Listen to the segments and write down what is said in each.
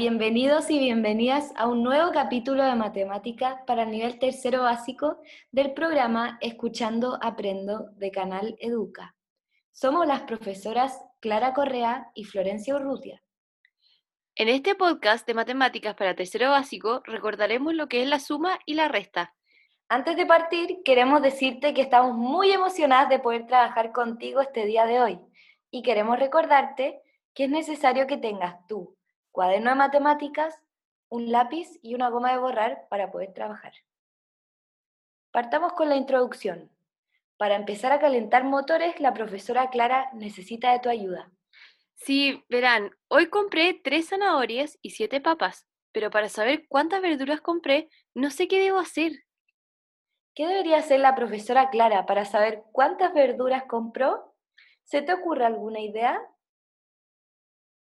Bienvenidos y bienvenidas a un nuevo capítulo de matemáticas para el nivel tercero básico del programa Escuchando Aprendo de Canal Educa. Somos las profesoras Clara Correa y Florencia Urrutia. En este podcast de matemáticas para tercero básico recordaremos lo que es la suma y la resta. Antes de partir, queremos decirte que estamos muy emocionadas de poder trabajar contigo este día de hoy y queremos recordarte que es necesario que tengas tú cuaderno de matemáticas, un lápiz y una goma de borrar para poder trabajar. Partamos con la introducción. Para empezar a calentar motores, la profesora Clara necesita de tu ayuda. Sí, verán, hoy compré tres zanahorias y siete papas, pero para saber cuántas verduras compré, no sé qué debo hacer. ¿Qué debería hacer la profesora Clara para saber cuántas verduras compró? ¿Se te ocurre alguna idea?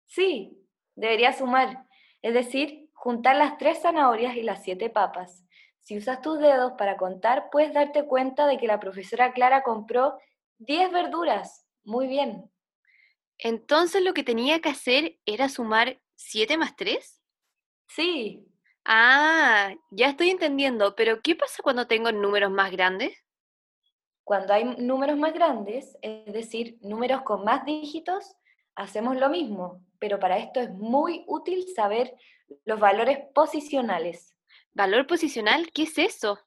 Sí, debería sumar, es decir, juntar las tres zanahorias y las siete papas. Si usas tus dedos para contar, puedes darte cuenta de que la profesora Clara compró 10 verduras. Muy bien. Entonces lo que tenía que hacer era sumar 7 más 3? Sí. Ah, ya estoy entendiendo, pero ¿qué pasa cuando tengo números más grandes? Cuando hay números más grandes, es decir, números con más dígitos, hacemos lo mismo, pero para esto es muy útil saber los valores posicionales. ¿Valor posicional? ¿Qué es eso?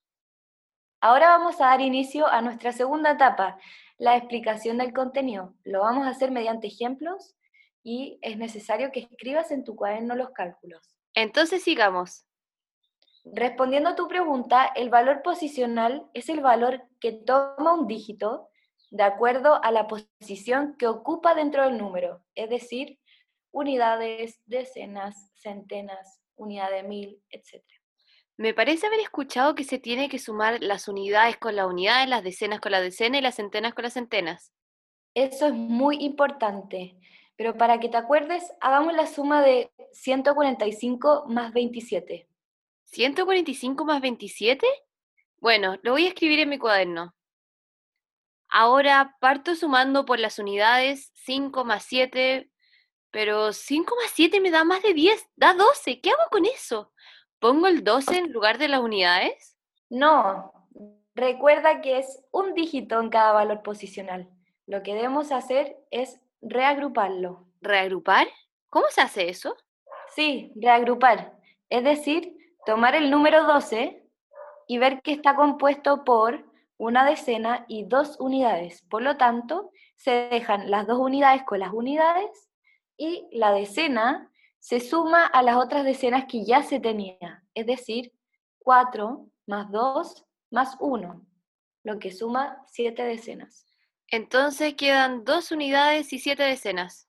Ahora vamos a dar inicio a nuestra segunda etapa, la explicación del contenido. Lo vamos a hacer mediante ejemplos y es necesario que escribas en tu cuaderno los cálculos. Entonces sigamos. Respondiendo a tu pregunta, el valor posicional es el valor que toma un dígito de acuerdo a la posición que ocupa dentro del número, es decir, unidades, decenas, centenas, unidad de mil, etc. Me parece haber escuchado que se tiene que sumar las unidades con las unidades, las decenas con las decenas y las centenas con las centenas. Eso es muy importante, pero para que te acuerdes, hagamos la suma de 145 más 27. ¿145 más 27? Bueno, lo voy a escribir en mi cuaderno. Ahora parto sumando por las unidades 5 más 7, pero 5 más 7 me da más de 10, da 12. ¿Qué hago con eso? ¿Pongo el 12 en lugar de las unidades? No, recuerda que es un dígito en cada valor posicional. Lo que debemos hacer es reagruparlo. ¿Reagrupar? ¿Cómo se hace eso? Sí, reagrupar. Es decir, tomar el número 12 y ver que está compuesto por una decena y dos unidades. Por lo tanto, se dejan las dos unidades con las unidades y la decena se suma a las otras decenas que ya se tenía, es decir, 4 más 2 más 1, lo que suma 7 decenas. Entonces quedan dos unidades y 7 decenas.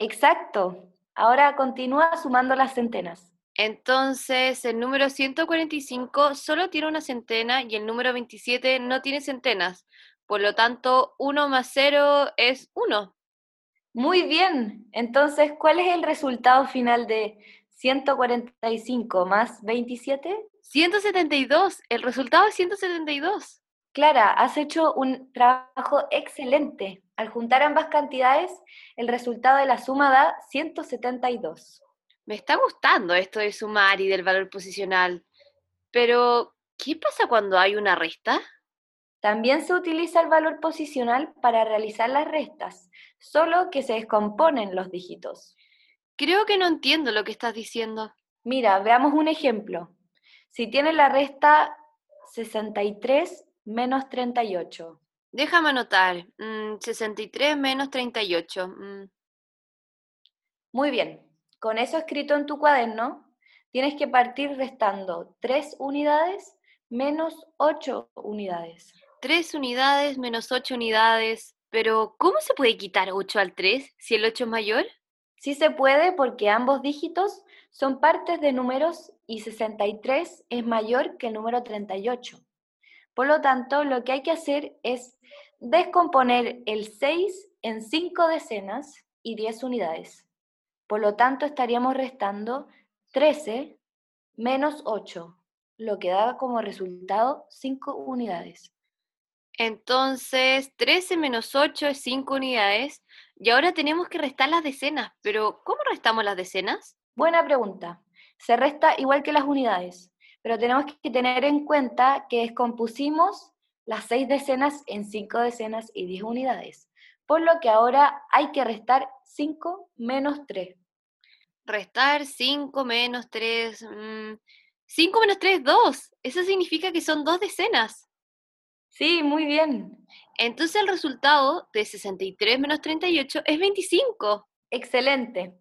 Exacto. Ahora continúa sumando las centenas. Entonces, el número 145 solo tiene una centena y el número 27 no tiene centenas. Por lo tanto, 1 más 0 es 1. Muy bien. Entonces, ¿cuál es el resultado final de 145 más 27? 172. El resultado es 172. Clara, has hecho un trabajo excelente. Al juntar ambas cantidades, el resultado de la suma da 172. Me está gustando esto de sumar y del valor posicional, pero ¿qué pasa cuando hay una resta? También se utiliza el valor posicional para realizar las restas, solo que se descomponen los dígitos. Creo que no entiendo lo que estás diciendo. Mira, veamos un ejemplo. Si tienes la resta 63 menos 38. Déjame anotar. 63 mm, menos 38. Mm. Muy bien con eso escrito en tu cuaderno, tienes que partir restando 3 unidades menos 8 unidades. 3 unidades menos 8 unidades. Pero, ¿cómo se puede quitar 8 al 3 si el 8 es mayor? Sí se puede porque ambos dígitos son partes de números y 63 es mayor que el número 38. Por lo tanto, lo que hay que hacer es descomponer el 6 en 5 decenas y 10 unidades. Por lo tanto, estaríamos restando 13 menos 8, lo que da como resultado 5 unidades. Entonces, 13 menos 8 es 5 unidades. Y ahora tenemos que restar las decenas. Pero, ¿cómo restamos las decenas? Buena pregunta. Se resta igual que las unidades, pero tenemos que tener en cuenta que descompusimos las seis decenas en cinco decenas y diez unidades, por lo que ahora hay que restar 5 menos 3. Restar 5 menos 3. 5 mm, menos 3 es 2. Eso significa que son dos decenas. Sí, muy bien. Entonces el resultado de 63 menos 38 es 25. Excelente.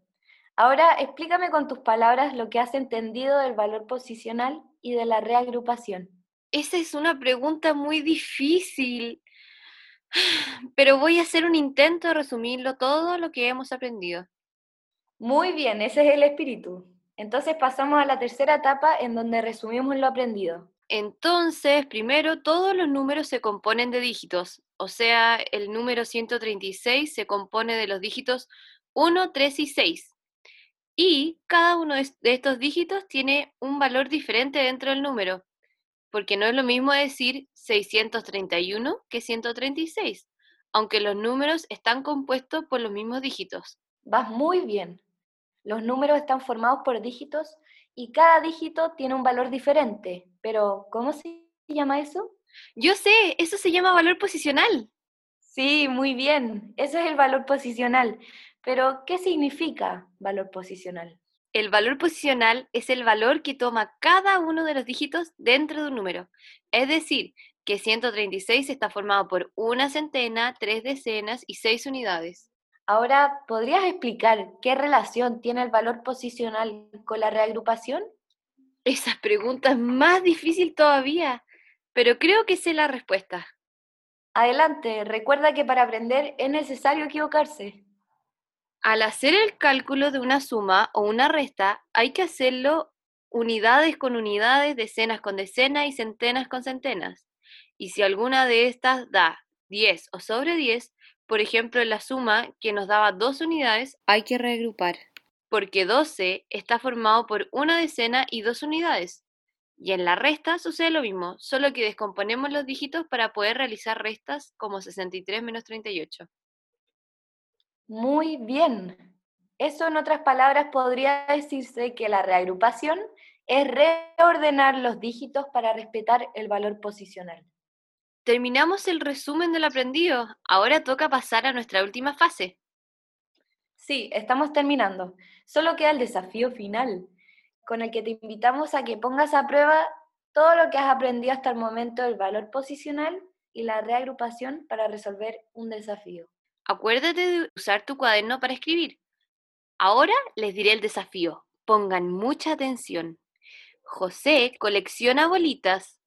Ahora explícame con tus palabras lo que has entendido del valor posicional y de la reagrupación. Esa es una pregunta muy difícil, pero voy a hacer un intento de resumirlo todo lo que hemos aprendido. Muy bien, ese es el espíritu. Entonces pasamos a la tercera etapa en donde resumimos lo aprendido. Entonces, primero, todos los números se componen de dígitos, o sea, el número 136 se compone de los dígitos 1, 3 y 6. Y cada uno de estos dígitos tiene un valor diferente dentro del número porque no es lo mismo decir 631 que 136, aunque los números están compuestos por los mismos dígitos. Vas muy bien. Los números están formados por dígitos y cada dígito tiene un valor diferente, pero ¿cómo se llama eso? Yo sé, eso se llama valor posicional. Sí, muy bien, ese es el valor posicional. Pero, ¿qué significa valor posicional? El valor posicional es el valor que toma cada uno de los dígitos dentro de un número. Es decir, que 136 está formado por una centena, tres decenas y seis unidades. Ahora, ¿podrías explicar qué relación tiene el valor posicional con la reagrupación? Esa pregunta es más difícil todavía, pero creo que sé la respuesta. Adelante, recuerda que para aprender es necesario equivocarse. Al hacer el cálculo de una suma o una resta, hay que hacerlo unidades con unidades, decenas con decenas y centenas con centenas. Y si alguna de estas da 10 o sobre 10, por ejemplo, en la suma que nos daba dos unidades, hay que reagrupar, porque 12 está formado por una decena y dos unidades. Y en la resta sucede lo mismo, solo que descomponemos los dígitos para poder realizar restas como 63 menos 38. Muy bien. Eso en otras palabras podría decirse que la reagrupación es reordenar los dígitos para respetar el valor posicional. Terminamos el resumen del aprendido. Ahora toca pasar a nuestra última fase. Sí, estamos terminando. Solo queda el desafío final, con el que te invitamos a que pongas a prueba todo lo que has aprendido hasta el momento del valor posicional y la reagrupación para resolver un desafío. Acuérdate de usar tu cuaderno para escribir. Ahora les diré el desafío. Pongan mucha atención. José colecciona bolitas.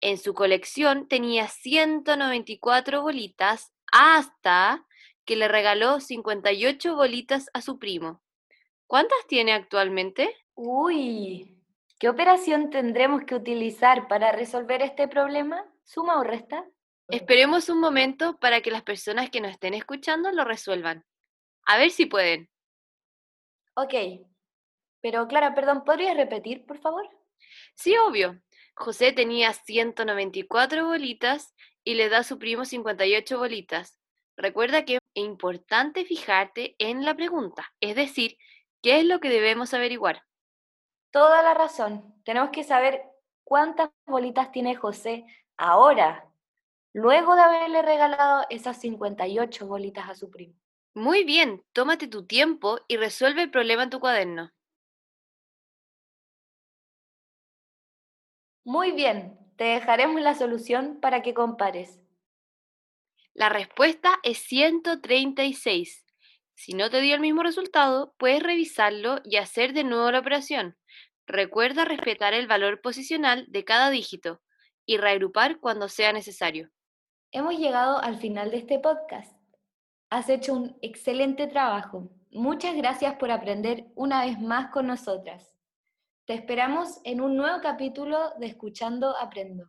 En su colección tenía 194 bolitas hasta que le regaló 58 bolitas a su primo. ¿Cuántas tiene actualmente? Uy, ¿qué operación tendremos que utilizar para resolver este problema? ¿Suma o resta? Esperemos un momento para que las personas que nos estén escuchando lo resuelvan. A ver si pueden. Ok. Pero Clara, perdón, ¿podrías repetir, por favor? Sí, obvio. José tenía 194 bolitas y le da a su primo 58 bolitas. Recuerda que es importante fijarte en la pregunta, es decir, ¿qué es lo que debemos averiguar? Toda la razón. Tenemos que saber cuántas bolitas tiene José ahora, luego de haberle regalado esas 58 bolitas a su primo. Muy bien, tómate tu tiempo y resuelve el problema en tu cuaderno. Muy bien, te dejaremos la solución para que compares. La respuesta es 136. Si no te dio el mismo resultado, puedes revisarlo y hacer de nuevo la operación. Recuerda respetar el valor posicional de cada dígito y reagrupar cuando sea necesario. Hemos llegado al final de este podcast. Has hecho un excelente trabajo. Muchas gracias por aprender una vez más con nosotras. Te esperamos en un nuevo capítulo de Escuchando Aprendo.